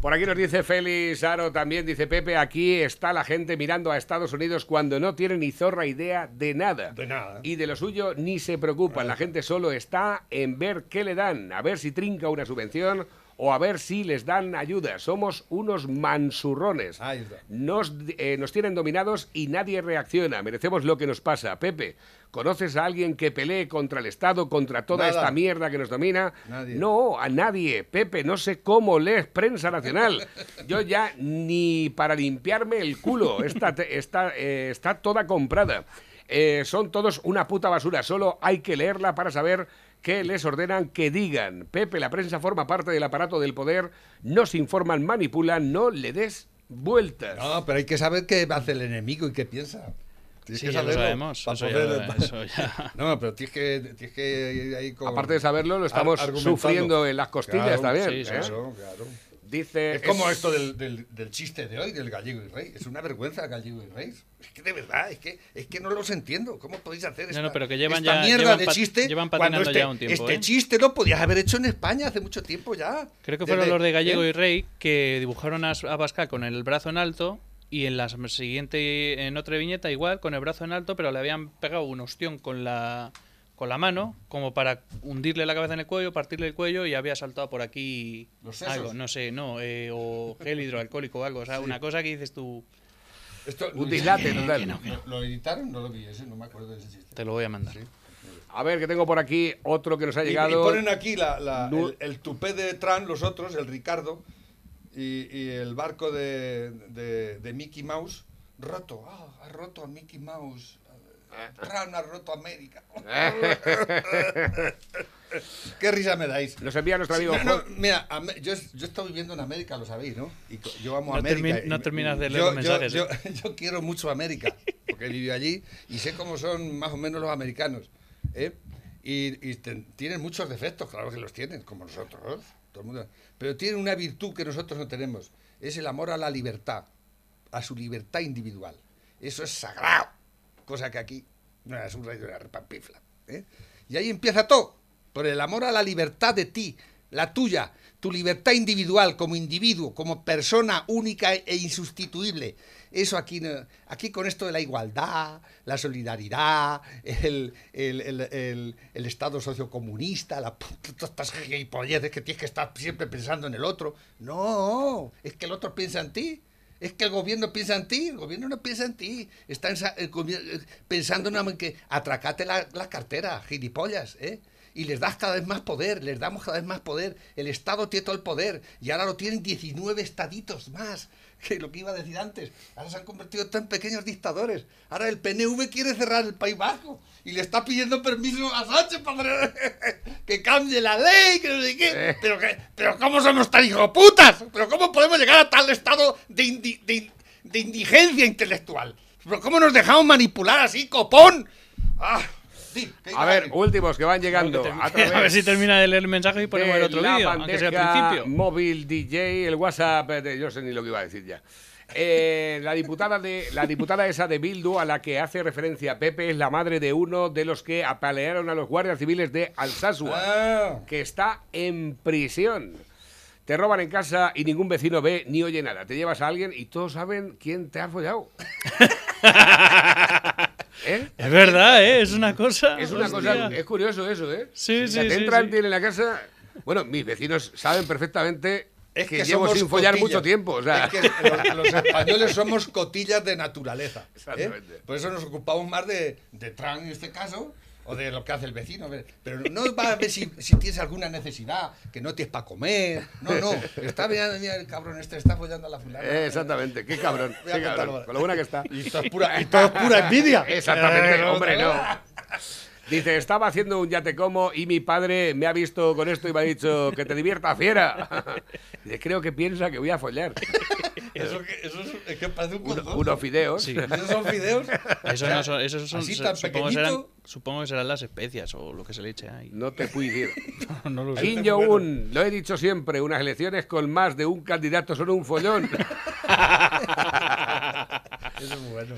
Por aquí nos dice Félix Aro también, dice Pepe, aquí está la gente mirando a Estados Unidos cuando no tiene ni zorra idea de nada. De nada. Y de lo suyo ni se preocupan. La gente solo está en ver qué le dan, a ver si trinca una subvención o a ver si les dan ayuda. Somos unos mansurrones. Nos, eh, nos tienen dominados y nadie reacciona. Merecemos lo que nos pasa. Pepe, ¿conoces a alguien que pelee contra el Estado, contra toda Nada. esta mierda que nos domina? Nadie. No, a nadie. Pepe, no sé cómo lees prensa nacional. Yo ya ni para limpiarme el culo. Está, está, eh, está toda comprada. Eh, son todos una puta basura. Solo hay que leerla para saber qué les ordenan que digan. Pepe, la prensa forma parte del aparato del poder. Nos informan, manipulan. No le des vueltas. No, pero hay que saber qué hace el enemigo y qué piensa. Tienes Sí, que ya lo saberlo sabemos. para Eso poder- ya, eso ya. [LAUGHS] No, pero tienes que, tienes que ir ahí con... Aparte de saberlo, lo estamos sufriendo en las costillas Claro, también. sí, sí, ¿eh? Claro, claro. Dice. Es como esto del, del- del chiste de hoy, del gallego y rey. Es una vergüenza gallego y rey. Es que de verdad, es que, es que no los entiendo. ¿Cómo podéis hacer esta, no, pero que llevan esta ya- mierda llevan de chiste? llevan patinando este, ya un tiempo, Este ¿eh? chiste lo podías haber hecho en España hace mucho tiempo ya. Creo que fueron Desde- los de Gallego ¿eh? y Rey que dibujaron a, a Pascal con el brazo en alto y en la siguiente, en otra viñeta igual, con el brazo en alto, pero le habían pegado un ostión con la, con la mano como para hundirle la cabeza en el cuello, partirle el cuello y había saltado por aquí Los sesos. algo, no sé, no, eh, o gel hidroalcohólico o algo, o sea, una cosa que dices tú, Esto, Un dislate total. que no, que no. ¿Lo, lo editaron? No lo vi ese, no me acuerdo de ese chiste. te lo voy a mandar. A ver, que tengo por aquí otro que nos ha llegado. Y, ponen aquí la, la- el, el tupé de Tran, los otros, el Ricardo, y, y el barco de, de- de Mickey Mouse roto. Ah, ha roto a Mickey Mouse. Tran ha roto América. [LAUGHS] Qué risa me dais. Nos envía nuestro amigo. No, no, Jo- mira, yo, yo estoy viviendo en América, lo sabéis, ¿no? Y yo amo No América. termi- no terminas de leer yo- los yo- mensajes, Yo, ¿eh? [LAUGHS] yo quiero mucho América, porque he vivido allí y sé cómo son más o menos los americanos. ¿eh? Y, y ten- tienen muchos defectos, claro que los tienen, como nosotros. Todo el mundo. Pero tienen una virtud que nosotros no tenemos. Es el amor a la libertad, a su libertad individual. Eso es sagrado. Cosa que aquí no rey de una repampifla. ¿eh? Y ahí empieza todo. Por el amor a la libertad de ti, la tuya, tu libertad individual como individuo, como persona única e insustituible. Eso aquí, no- aquí con esto de la igualdad, la solidaridad, el, el, el- el- Estado sociocomunista, la, todas estas gilipolleces que tienes que estar siempre pensando en el otro. No, es que el otro piensa en ti. Es que el gobierno piensa en ti, el gobierno no piensa en ti. Está gobier- eh, pensando en que atracate la, la cartera, gilipollas, ¿eh? Y les das cada vez más poder, les damos cada vez más poder. El Estado tiene todo el poder y ahora lo tienen 19 estaditos más que lo que iba a decir antes. Ahora se han convertido en pequeños dictadores. Ahora el PNV quiere cerrar el País Vasco y le está pidiendo permiso a Sánchez para [LAUGHS] que cambie la ley, que no sé qué. Pero, que, pero ¿cómo somos tan hijoputas? ¿Pero cómo podemos llegar a tal estado de, indi- de in- de indigencia intelectual? ¿Pero cómo nos dejamos manipular así, copón? Ah, sí, ¿qué iba A ver, últimos que van llegando. Que a, través [LAUGHS] a ver si termina de leer el mensaje y ponemos el otro vídeo, aunque sea al principio. Móvil DJ, el WhatsApp, eh, de- yo sé ni lo que iba a decir ya. Eh, la diputada de la diputada esa de Bildu a la que hace referencia Pepe es la madre de uno de los que apalearon a los guardias civiles de Alsasua, Ah, que está en prisión. Te roban en casa y ningún vecino ve ni oye nada. Te llevas a alguien y todos saben quién te ha follado. [LAUGHS] ¿Eh? Es verdad, ¿eh? Es una cosa. Es una hostia. cosa, es curioso eso, ¿eh? Sí, Si sí, te sí, entran sí. tienen la casa. Bueno, mis vecinos saben perfectamente Es que, que llevo sin follar cotillas. mucho tiempo. O sea, Es que los, los españoles somos cotillas de naturaleza. ¿eh? Exactamente. Por eso nos ocupamos más de, de Trump en este caso o de lo que hace el vecino. Pero no va a ver si, si tienes alguna necesidad, que no tienes para comer. No, no. Está mirando, mira, el cabrón este está follando a la fulana. eh, exactamente, qué cabrón, qué cabrón, con lo buena que está. Y esto es pura, y todo es pura envidia. [LAUGHS] Exactamente, Eh, hombre, no. [LAUGHS] Dice, estaba haciendo un yate como y mi padre me ha visto con esto y me ha dicho que te divierta, fiera. [LAUGHS] Dice, creo que piensa que voy a follar. Eso, que, que parece un Uno- unos fideos. Sí. ¿Esos son fideos? Eso no son, esos son Así tan supongo, que serán, supongo que serán las especias o lo que se le eche ahí. No te puedo [LAUGHS] decir. No lo sé. Kim Jong-un, lo he dicho siempre, unas elecciones con más de un candidato son un follón. [LAUGHS]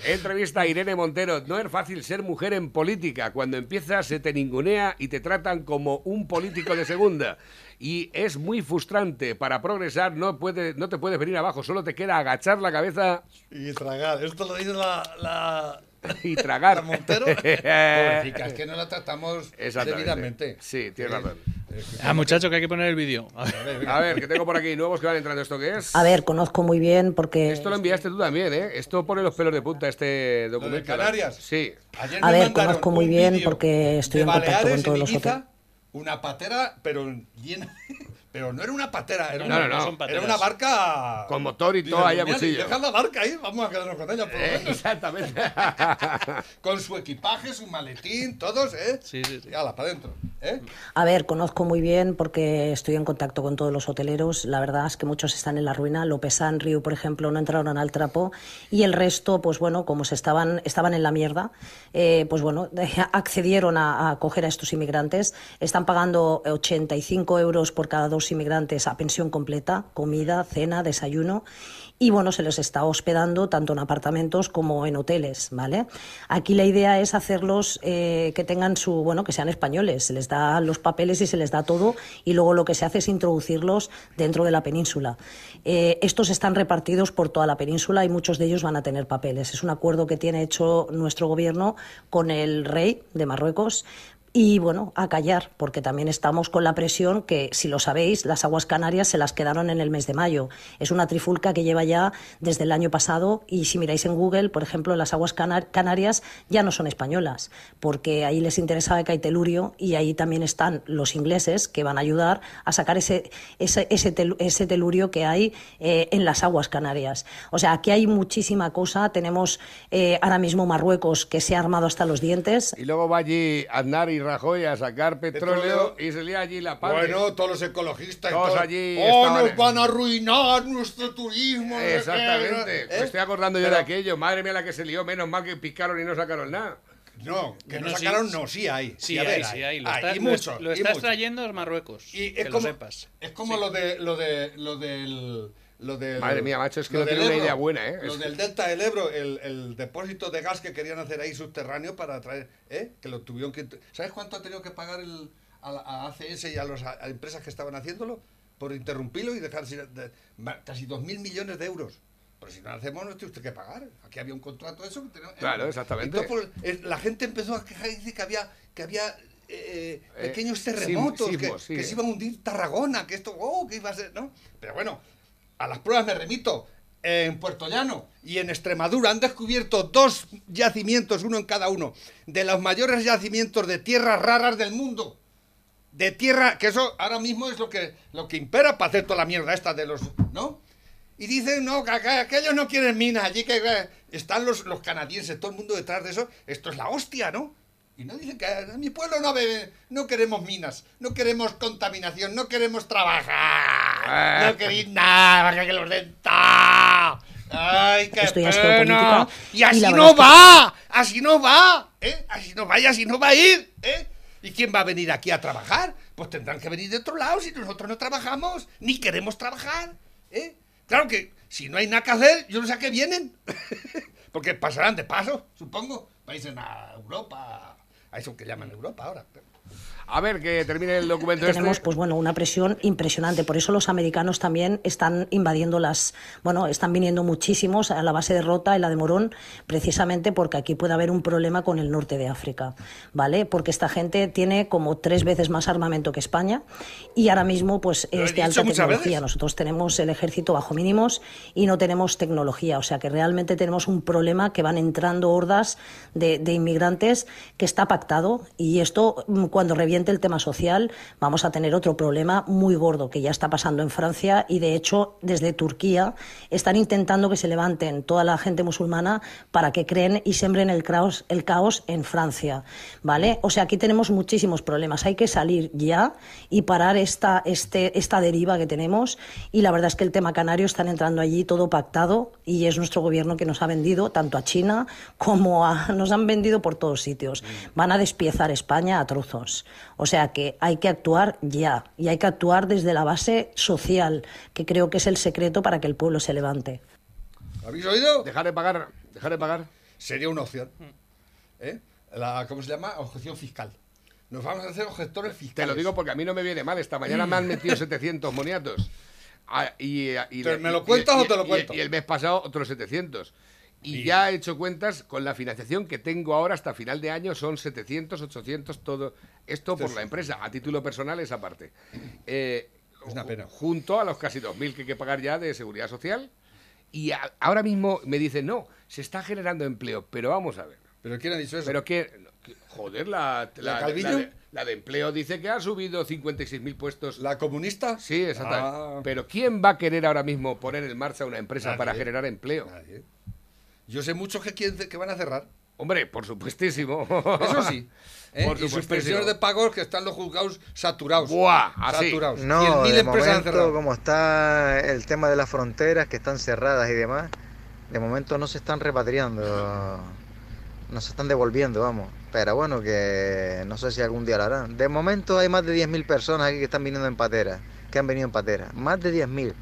Entrevista a Irene Montero. No es fácil ser mujer en política. Cuando empiezas se te ningunea y te tratan como un político de segunda. Y es muy frustrante. Para progresar no, puede, no te puedes venir abajo. Solo te queda agachar la cabeza Y tragar. Esto lo dice la... la... [LAUGHS] y tragar. ¿La Montero? [LAUGHS] Es que no la tratamos debidamente. Sí, tienes razón. Ah, muchacho, que hay que poner el vídeo. A ver. A ver, que tengo por aquí nuevos que van entrando. ¿Esto qué es? A ver, conozco muy bien porque... Esto lo enviaste tú también, ¿eh? Esto pone los pelos de punta, este ¿Lo de documento. Canarias? Sí. Ayer A ver, conozco muy bien porque estoy en contacto con todos los hoteles. Una patera, pero llena... Pero no era una patera, era, No, una, no, era una barca... Con motor y todo ahí a "Mira, cuchillo". Deja la barca ahí, vamos a quedarnos con ella por lo Eh. Exactamente. [LAUGHS] Con su equipaje, su maletín, todos, ¿eh? Sí, sí, sí. Y ala, para adentro, ¿eh? A ver, conozco muy bien porque estoy en contacto con todos los hoteleros. La verdad es que muchos están en la ruina. Lopesan, Río, por ejemplo, no entraron al trapo. Y el resto, pues bueno, como se estaban, estaban en la mierda, eh, pues bueno, [LAUGHS] accedieron a, a acoger a estos inmigrantes. Están pagando 85 euros por cada dos inmigrantes a pensión completa, comida, cena, desayuno. Y bueno, se les está hospedando tanto en apartamentos como en hoteles, ¿vale? Aquí la idea es hacerlos eh, que tengan su, bueno, que sean españoles. Se les da los papeles y se les da todo y luego lo que se hace es introducirlos dentro de la península. Eh, estos están repartidos por toda la península y muchos de ellos van a tener papeles. Es un acuerdo que tiene hecho nuestro gobierno con el rey de Marruecos y bueno, a callar, porque también estamos con la presión que, si lo sabéis, las aguas canarias se las quedaron en el mes de mayo. Es una trifulca que lleva ya desde el año pasado y si miráis en Google, por ejemplo, las aguas canar- canarias ya no son españolas, porque ahí les interesaba que hay telurio y ahí también están los ingleses que van a ayudar a sacar ese, ese, ese, tel- ese telurio que hay eh, en las aguas canarias. O sea, aquí hay muchísima cosa. Tenemos eh, ahora mismo Marruecos que se ha armado hasta los dientes. Y luego va allí Aznar y Rajoy a sacar petróleo, Petróleo. y se lía allí la paz. Bueno, todos los ecologistas. y Todos todo, allí Oh, estaban- nos van a arruinar nuestro turismo. no sé qué", Exactamente. ¿eh? Me estoy acordando yo Pero- de aquello. Madre mía la que se lió. Menos mal que picaron y no sacaron nada. No, que no, No, sí. sacaron, no, sí hay. Sí, a hay, ver, sí, hay. Lo, hay, está, y mucho, lo y estás mucho. trayendo es Marruecos. Y que es lo como, sepas. es como lo de lo de lo del lo del- Madre mía, macho, es que no tiene una idea buena, ¿eh? Lo Es- del delta del Ebro, el, el depósito de gas que querían hacer ahí subterráneo para traer, ¿eh? Que lo tuvieron que ¿Sabes cuánto ha tenido que pagar el a, la- a ACS y a las empresas que estaban haciéndolo por interrumpirlo y dejar de- casi dos mil millones de euros? Pero si no lo hacemos, no tiene usted que pagar. Aquí había un contrato de eso. que tenemos- Claro, exactamente. Entonces, eh, la gente empezó a quejar y dice que había, que había eh, Eh, pequeños sim- terremotos, que, sí, que eh. se iba a hundir Tarragona, que esto, oh, que iba a ser, ¿no? Pero bueno, a las pruebas me remito. En Puerto Llano y en Extremadura han descubierto dos yacimientos, uno en cada uno, de los mayores yacimientos de tierras raras del mundo. De tierra, que eso ahora mismo es lo que, lo que impera para hacer toda la mierda esta de los, ¿no? Y dicen, no, que, que aquellos no quieren minas, allí que que están los, los canadienses, todo el mundo detrás de eso. Esto es la hostia, ¿no? Y no dicen que en mi pueblo no, bebe- no queremos minas, no queremos contaminación, no queremos trabajar, no queréis nada, para que los den. ¡Ay, qué Esto ya es pena! geopolítica, Y así y no va, así no va, ¿eh? Así no va y así no va a ir, ¿eh? ¿Y quién va a venir aquí a trabajar? Pues tendrán que venir de otro lado si nosotros no trabajamos, ni queremos trabajar, ¿eh? Claro que si no hay nada que hacer, yo no sé a qué vienen. [LAUGHS] Porque pasarán de paso, supongo. Países a Europa, a eso que llaman Europa ahora. A ver, que termine el documento tenemos este. pues bueno una presión impresionante. Por eso los americanos también están invadiendo las bueno están viniendo muchísimos a la base de Rota y la de Morón precisamente porque aquí puede haber un problema con el norte de África vale porque esta gente tiene como tres veces más armamento que España y ahora mismo pues es de dicho alta tecnología. nosotros tenemos el ejército bajo mínimos y no tenemos tecnología. O sea que realmente tenemos un problema que van entrando hordas de, de inmigrantes que está pactado y esto mm, cuando el tema social, vamos a tener otro problema muy gordo que ya está pasando en Francia y de hecho desde Turquía están intentando que se levanten toda la gente musulmana para que creen y sembren el caos, el caos en Francia, ¿vale? O sea, aquí tenemos muchísimos problemas. Hay que salir ya y parar esta, este, esta deriva que tenemos y la verdad es que el tema canario están entrando allí todo pactado y es nuestro gobierno que nos ha vendido tanto a China como a, nos han vendido por todos sitios. Van a despiezar España a trozos. O sea que hay que actuar ya y hay que actuar desde la base social, que creo que es el secreto para que el pueblo se levante. ¿Habéis oído? Dejar de pagar, dejar de pagar. Sería una opción. ¿Eh? La, ¿Cómo se llama? Objeción fiscal. Nos vamos a hacer objetores fiscales. Te lo digo porque a mí no me viene mal. Esta mañana me han metido [LAUGHS] 700 moniatos. Ah, y, y- ¿Te- y- me lo cuentas y- o te lo y- cuento? Y, el mes pasado otros 700. Y Y- ya he hecho cuentas con la financiación que tengo ahora hasta final de año. Son 700, 800, todo. Esto por la empresa. A título personal, esa parte. [CLEARS THROAT] Eh, Es una pena. Junto a los casi 2.000 que hay que pagar ya de seguridad social. Y a- ahora mismo me dicen, no, se está generando empleo. Pero vamos a ver. ¿Pero quién ha dicho eso? Pero que, joder, la, ¿La la, Calviño? la de, la de empleo dice que ha subido 56.000 puestos. ¿La comunista? Sí, exactamente. Ah. Pero ¿quién va a querer ahora mismo poner en marcha una empresa Nadie. para generar empleo? Nadie. Yo sé muchos que, quieren, que van a cerrar. Hombre, por supuestísimo. Eso sí. ¿eh? Por y sus pensiones de pagos que están los juzgados saturados. Buah, así. Saturados. No, 10.000 de empresas momento, como está el tema de las fronteras que están cerradas y demás, de momento no se están repatriando, no se están devolviendo, vamos. Pero bueno, que no sé si algún día lo harán. De momento hay más de 10.000 personas aquí que están viniendo en patera, que han venido en patera. Más de 10.000,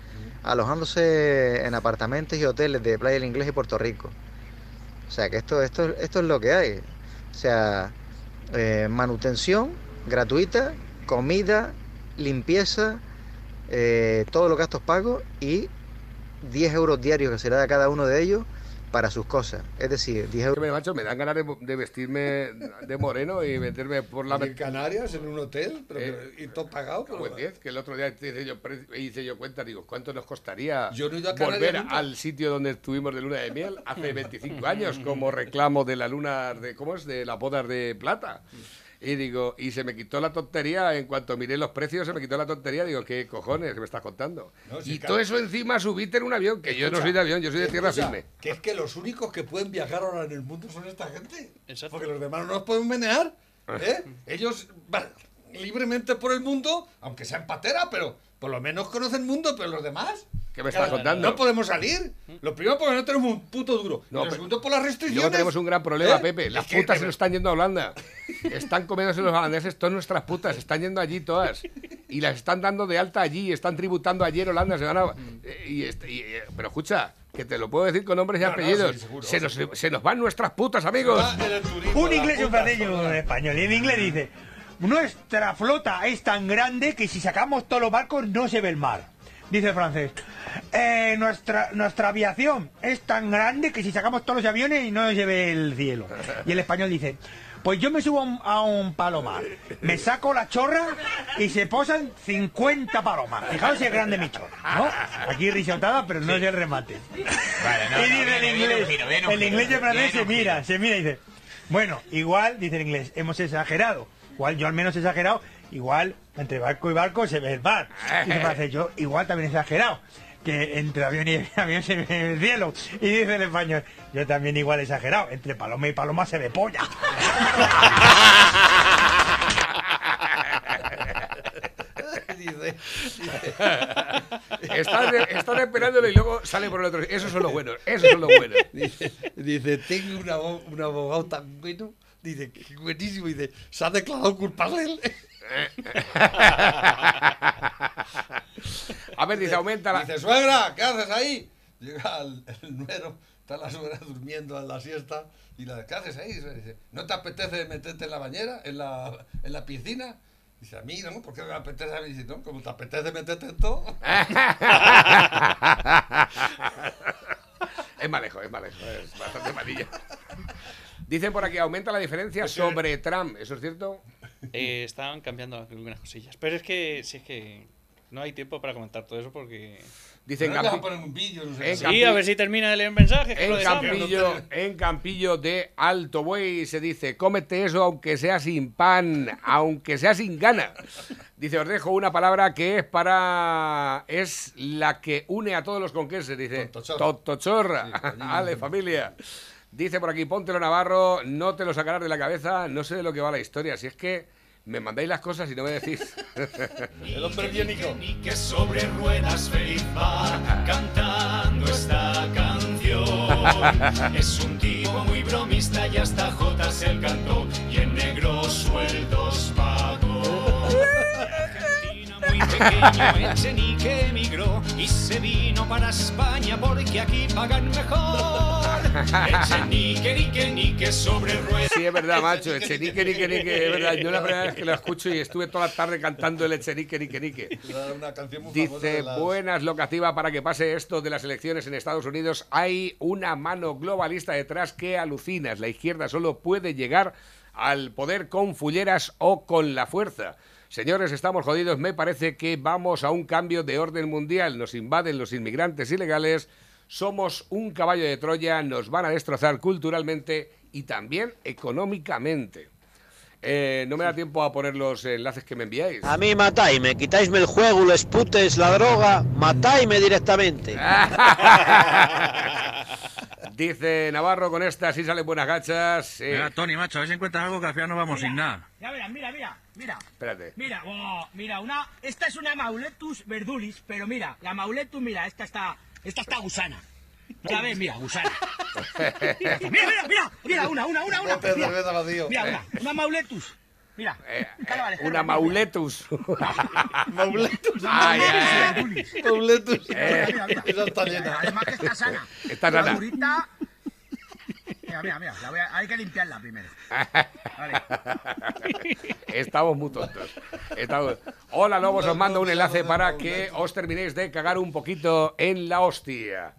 alojándose en apartamentos y hoteles de Playa del Inglés y Puerto Rico. O sea que esto, esto, esto es lo que hay. O sea, eh, manutención gratuita, comida, limpieza, eh, todos los gastos pagos y 10 euros diarios que se le da a cada uno de ellos para sus cosas. Es decir, 10 Que euros. me, macho, me dan ganas de, de vestirme de moreno y meterme por la... en Canarias, en un hotel, pero, Eh, y todo pagado. Pues 10, que el otro día hice yo, hice yo cuenta, digo, ¿cuánto nos costaría Yo no a volver nunca. al sitio donde estuvimos de luna de miel hace 25 años como reclamo de la luna, de ¿cómo es? De las bodas de plata. Y digo, y se me quitó la tontería, en cuanto miré los precios, se me quitó la tontería, digo, ¿qué cojones me estás contando? No, si y todo eso encima subiste en un avión, que yo no soy de avión, yo soy de tierra escucha, firme. Que es que los únicos que pueden viajar ahora en el mundo son esta gente. Exacto. Porque los demás no nos pueden menear. ¿eh? [LAUGHS] Ellos libremente por el mundo, aunque sean patera, pero por lo menos conocen el mundo, pero los demás. ¿Qué me estás contando? No podemos salir. Lo primero porque no tenemos un puto duro. No, lo segundo por las restricciones. luego tenemos un gran problema, ¿eh? Pepe. Las Es que- putas se nos están yendo a Holanda. Están comiéndose los holandeses todas nuestras putas. Están yendo allí todas. Y las están dando de alta allí. Están tributando allí en Holanda. Se van a... eh, y este- y, eh, pero escucha, que te lo puedo decir con nombres y No, no, apellidos. sí, seguro, se, nos, seguro. se nos van nuestras putas, amigos. En turismo, Un inglés y un francés y un español. Y en inglés dice, nuestra flota es tan grande que si sacamos todos los barcos no se ve el mar. Dice el francés, "Eh, nuestra, nuestra aviación es tan grande que si sacamos todos los aviones y no se ve el cielo. Y el español dice, pues yo me subo a un, a un palomar, me saco la chorra y se posan 50 palomas. Fijaos si es grande mi chorra, ¿no? Aquí risotada, pero no es el remate. y dice el inglés, el inglés y el francés se mira, se mira y dice, bueno, igual, dice el inglés, hemos exagerado. Igual yo al menos he exagerado, igual entre barco y barco se ve el mar. Y el francés, yo igual también he exagerado. Que entre avión y [LAUGHS] avión se ve el cielo. Y dice el español, yo también igual he exagerado. Entre paloma y paloma se ve polla. [LAUGHS] Dice, [LAUGHS] Están, están esperándolo y luego sale por el otro. Esos son los buenos. Esos son los buenos. [LAUGHS] dice, dice, tengo un abo- un abogado tan bueno. Dice, buenísimo. Dice, se ha declarado culpable él. [LAUGHS] A ver, dice, aumenta la. Dice, suegra, ¿qué haces ahí? Llega el, el nuero, está la suegra durmiendo en la siesta. Y la, ¿qué haces ahí? Dice, ¿no te apetece meterte en la bañera, en la, en la piscina? Dice, a mí, ¿no? ¿Por qué me apetece a mí? Dice, no, como te apetece meterte en todo. Es malejo, es malejo. Es bastante malilla. Dicen por aquí, aumenta la diferencia sobre Trump. ¿Eso es cierto? Eh, estaban cambiando algunas cosillas. Pero es que, si es que No hay tiempo para comentar todo eso porque. Dicen un vídeo, no sé. en Sí, a ver si termina de leer que lo en. Campillo, [LAUGHS] en Campillo de Alto Buey se dice, cómete eso aunque sea sin pan, aunque sea sin gana. Dice, os dejo una palabra que es para... es la que une a todos los conquenses. Dice, Totochorra. [LAUGHS] Ale, familia. Dice por aquí, póntelo Navarro, no te lo sacarás de la cabeza, no sé de lo que va la historia. Si es que me mandáis las cosas y no me decís. [LAUGHS] El hombre biónico. que sobre ruedas feliz va cantando esta canción. Es un tipo muy bromista y hasta Jotas el cantó y en negro sueldos Echenique emigró y se vino para España porque aquí pagan mejor. Echenique, nique, nique sobre ruedas. Sí, es verdad, macho. Echenique, nique, nique. Es verdad. Yo la primera vez que lo escucho y estuve toda la tarde cantando el Echenique, nique, nique. Dice, buenas locativa para que pase esto de las elecciones en Estados Unidos. Hay una mano globalista detrás que alucinas. La izquierda solo puede llegar al poder con fulleras o con la fuerza. Señores, estamos jodidos. Me parece que vamos a un cambio de orden mundial. Nos invaden los inmigrantes ilegales. Somos un caballo de Troya. Nos van a destrozar culturalmente y también económicamente. Eh, no me da tiempo a poner los enlaces que me enviáis. A mí matáisme, quitáisme el juego, los putes, la droga, matáisme directamente. [LAUGHS] Dice Navarro, con esta sí salen buenas gachas. Eh, Mira, Tony, macho, a ver si encuentras algo que al final no vamos sin nada. Ya verás, mira, mira, mira. espérate. Mira, oh, mira, una. Esta es una Mauletus verdulis, pero mira, la Mauletus, mira, esta está. Esta está gusana. Ya ves, mira, gusana. [LAUGHS] Mira, mira, mira, mira, una, una, una, una. Mira, mira, una, una Mauletus. Mira. Eh, vale, Una mauletus. [LAUGHS] Mauletus. Ay, ay. Mauletus. Eh. Mira, mira. Esa está llena. Además que está sana. Está sana. Mira, mira, mira. la voy a- hay que limpiarla primero. Vale. [LAUGHS] Estamos muy tontos. Estamos- Hola, Lobos, os mando un enlace para que os terminéis de cagar un poquito en la hostia.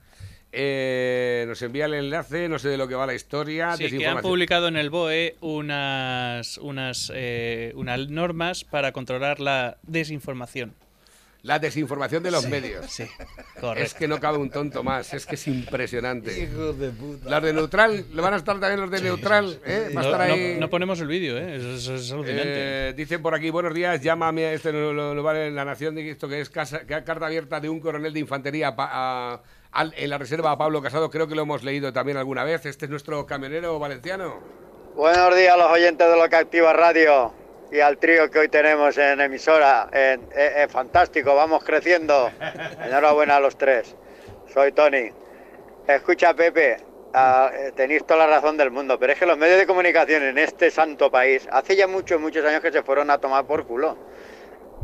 Eh, nos envía el enlace, no sé de lo que va la historia. Sí, que han publicado en el BOE unas, unas, eh, unas normas para controlar la desinformación. La desinformación de los Sí, medios. sí, [LAUGHS] Es que no cabe un tonto más, es que es impresionante. Hijos de puta. Las de Neutral, ¿le van a estar también los de Neutral? ¿eh? Va a No, estar no- ahí. no ponemos el vídeo, ¿eh? Eso, eso es alucinante. Eh, dicen por aquí, buenos días, llámame a este lo, lo- lo vale en la nación de esto que es casa- que- carta abierta de un coronel de infantería pa- a- al- en la reserva a Pablo Casado, creo que lo hemos leído también alguna vez. Este es nuestro camionero valenciano. Buenos días a los oyentes de lo que activa radio y al trío que hoy tenemos en emisora. Eh, eh, fantástico, vamos creciendo. [LAUGHS] Enhorabuena a los tres. Soy Tony. Escucha, Pepe, eh, tenéis toda la razón del mundo, pero es que los medios de comunicación en este santo país hace ya muchos, muchos años que se fueron a tomar por culo.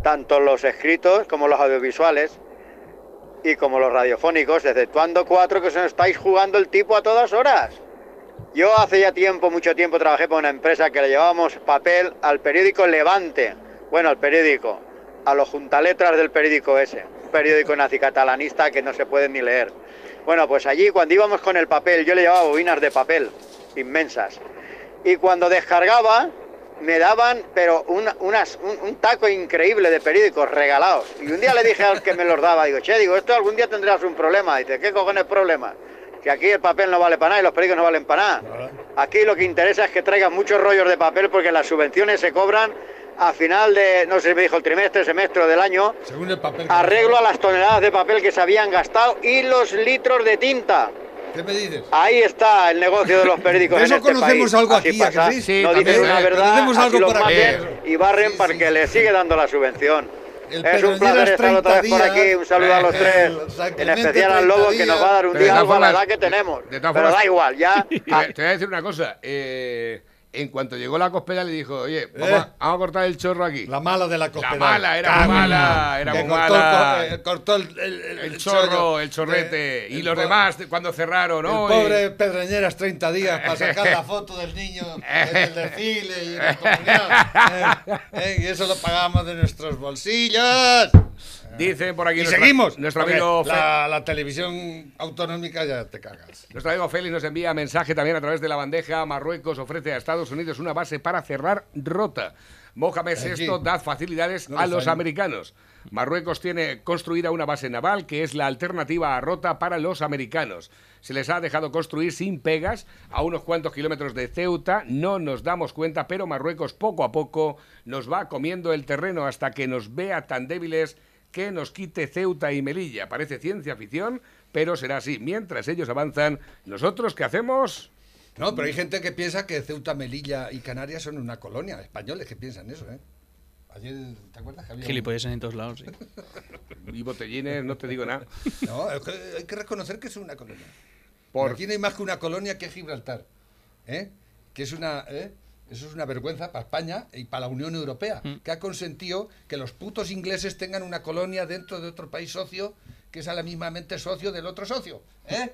Tanto los escritos como los audiovisuales y como los radiofónicos, exceptuando cuatro que os estáis jugando el tipo a todas horas. Yo hace ya tiempo, mucho tiempo, trabajé para una empresa que le llevábamos papel al periódico Levante. Bueno, al periódico, a los juntaletras del periódico ese. Un periódico nacicatalanista que no se puede ni leer. Bueno, pues allí cuando íbamos con el papel, yo le llevaba bobinas de papel inmensas. Y cuando descargaba, me daban, pero una- unas, un, un taco increíble de periódicos regalados. Y un día le dije al que me los daba, digo, che, digo, esto algún día tendrás un problema. Dice, ¿qué cojones problema? Que aquí el papel no vale para nada y los periódicos no valen para nada. Aquí lo que interesa es que traigan muchos rollos de papel porque las subvenciones se cobran a final de, no sé si me dijo el trimestre, semestre o del año, Según el papel. arreglo a las toneladas de papel que se habían gastado y los litros de tinta. ¿Qué me dices? Ahí está el negocio de los periódicos. [LAUGHS] En eso este conocemos país. algo Así aquí, ¿a que pasa. sí? Sí, no dicen una eh, verdad, conocemos así algo los por aquí. maten y barren para que les sigue dando la subvención. El es un placer estar otra vez por 30 aquí. Un saludo a los tres. San En especial al 30 Lobo que nos va a dar un día algo a la edad que tenemos. de todas Pero formas- da igual, ya. Te, voy a- te voy a decir una cosa. eh, en cuanto llegó la cospeda le dijo, oye, vamos, a, vamos a cortar el chorro aquí. La mala de la cospedal. La mala, era mala, era cortó, mala. eh, cortó el, el- el- chorro, chollo. el chorrete. Eh, y los demás de- cuando cerraron, ¿no? El Y- pobre Pedreñeras 30 días para sacar la [LAUGHS] foto del niño en el desfile y en la comunión. [LAUGHS] Eh, eh, y eso lo pagamos de nuestros bolsillos. Dice por aquí Y nuestra- seguimos. nuestro amigo la, la televisión autonómica ya te cagas. Nuestro amigo Félix nos envía mensaje también a través de la bandeja. Marruecos ofrece a Estados Unidos una base para cerrar rota. Mohamed. VI da facilidades No a lo los saben. americanos. Marruecos tiene construida una base naval que es la alternativa a Rota para los americanos. Se les ha dejado construir sin pegas a unos cuantos kilómetros de Ceuta. No nos damos cuenta, pero Marruecos poco a poco nos va comiendo el terreno hasta que nos vea tan débiles que nos quite Ceuta y Melilla. Parece ciencia ficción, pero será así. Mientras ellos avanzan, ¿nosotros qué hacemos? No, pero hay gente que piensa que Ceuta, Melilla y Canarias son una colonia. Españoles que piensan eso, ¿eh? Ayer, ¿te acuerdas que había un- Gilipollas en todos lados, sí. [LAUGHS] Y botellines, no te digo nada. No, hay que reconocer que es una colonia. Por- Aquí no hay más que una colonia que es Gibraltar. ¿eh? Que es una. ¿eh? Eso es una vergüenza para España y para la Unión Europea, que ha consentido que los putos ingleses tengan una colonia dentro de otro país socio que es a la mismamente socio del otro socio. ¿Eh?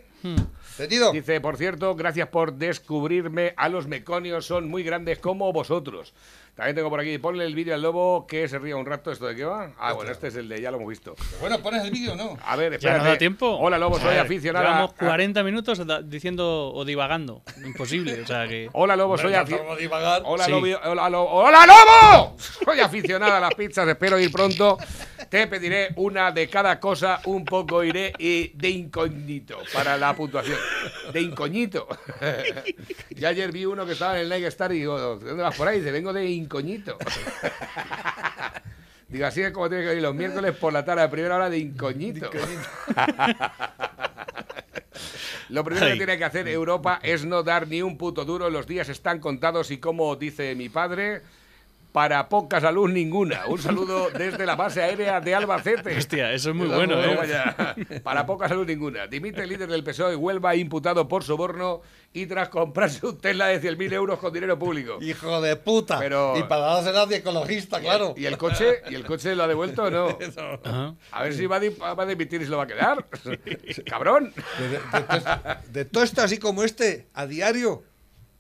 ¿Entendido? Dice, por cierto, gracias por descubrirme. A los meconios son muy grandes como vosotros. También tengo por aquí, ponle el vídeo al lobo que se ría un rato. ¿Esto de qué va? Ah, bueno, este es el de ya lo hemos visto. Bueno, pones el vídeo, ¿no? A ver, ¿Ya espérate. no da tiempo? Hola, lobo, soy Joder, aficionado. Llevamos 40 minutos diciendo o divagando. Imposible, o sea que... Hola, lobo, soy Venga, aficionado. vamos a divagar. Hola, Sí. lobo. Hola, lobo. ¡Hola, lobo! Soy aficionada a las pizzas, espero ir pronto. Te pediré una de cada cosa, un poco iré y de incógnito para la puntuación. De incógnito. [LAUGHS] Yo ayer vi uno que estaba en el Nike Star y digo, ¿de dónde vas por ahí? Dice, vengo de incógnito. [LAUGHS] Digo, así es como tiene que ir los miércoles por la tarde, a primera hora de incógnito. [LAUGHS] Lo primero que tiene que hacer Europa es no dar ni un puto duro. Los días están contados y como dice mi padre, para poca salud ninguna. Un saludo desde la base aérea de Albacete. Hostia, eso es muy bueno, ¿eh? Para poca salud ninguna. Dimite el líder del PSOE, Huelva, imputado por soborno y tras comprarse un Tesla de 100.000 euros con dinero público. Hijo de puta. Pero- Y para dársela de ecologista, claro. ¿Y el coche? ¿Y el coche lo ha devuelto o no? [LAUGHS] A ver si va a, di- va a dimitir y se lo va a quedar. [LAUGHS] Cabrón. De, de- de- de todo esto así como este, a diario,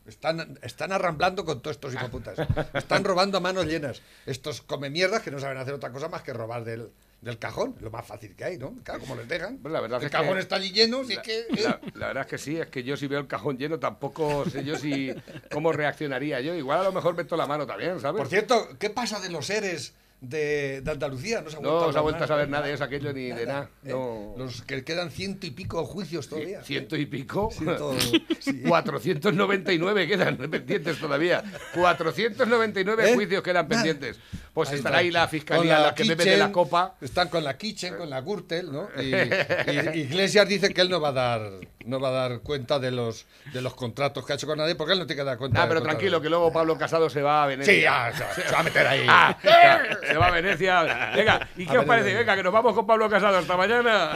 están, están arramblando con todos estos hijoputas. [LAUGHS] Están robando a manos llenas. Estos come mierdas que no saben hacer otra cosa más que robar del, del cajón. Lo más fácil que hay, ¿no? Claro, como les dejan. Pues la verdad el es cajón que- está allí lleno, si es que... ¿eh? La, la verdad es que sí, es que yo si veo el cajón lleno tampoco sé yo si cómo reaccionaría yo. Igual a lo mejor meto la mano también, ¿sabes? Por cierto, ¿qué pasa de los seres de, de Andalucía? No se ha vuelto, no se ha vuelto a saber ¿no? nada de eso, aquello ni de nada. ¿eh? No. Los que quedan ciento y pico juicios todavía. Ciento y pico. Ciento- [LAUGHS] sí. 499 quedan [LAUGHS] pendientes todavía. 499 ¿Eh? juicios quedan pendientes. Pues Ahí estará está. ahí la fiscalía, la, que bebe de la Kitchen, copa. Están con la Kitchen, con la Gürtel, ¿no? [LAUGHS] Y, y Iglesias dice que él no va a dar no va a dar cuenta de los de los contratos que ha hecho con nadie porque él no tiene que dar cuenta. Ah, pero tranquilo, que luego Pablo Casado se va a Venecia. Sí, ya, se, se va a meter ahí. [LAUGHS] Ah, [LAUGHS] se va a Venecia. Venga, ¿y qué A os parece? Venga, que nos vamos con Pablo Casado. Hasta mañana.